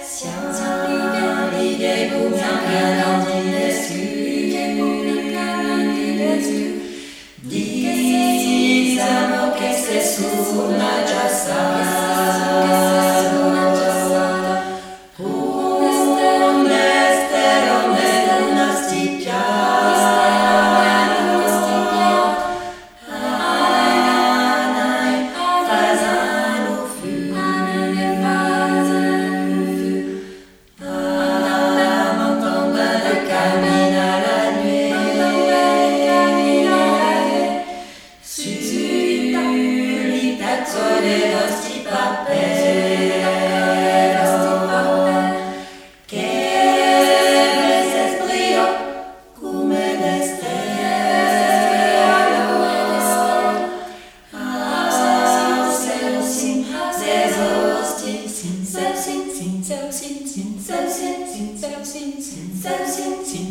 Siamo vivi e bubiamo 三弦急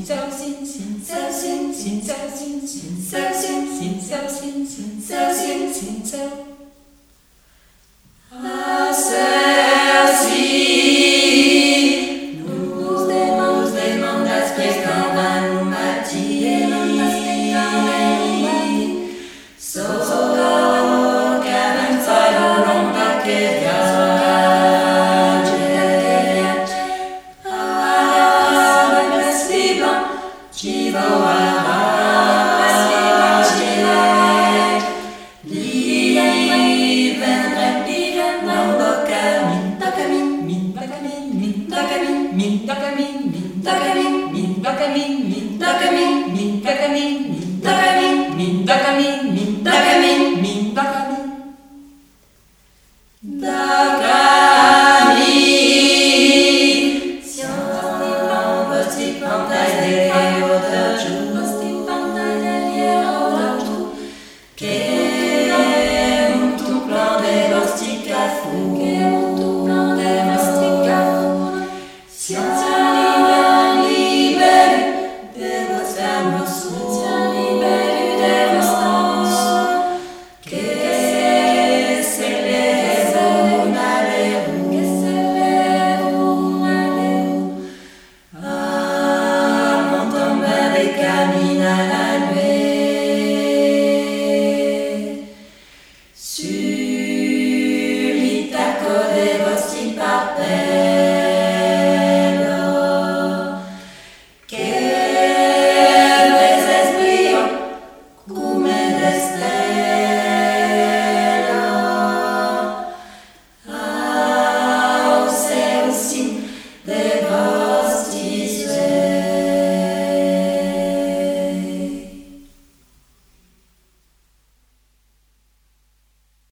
Dakami, siang timbang bersih pantai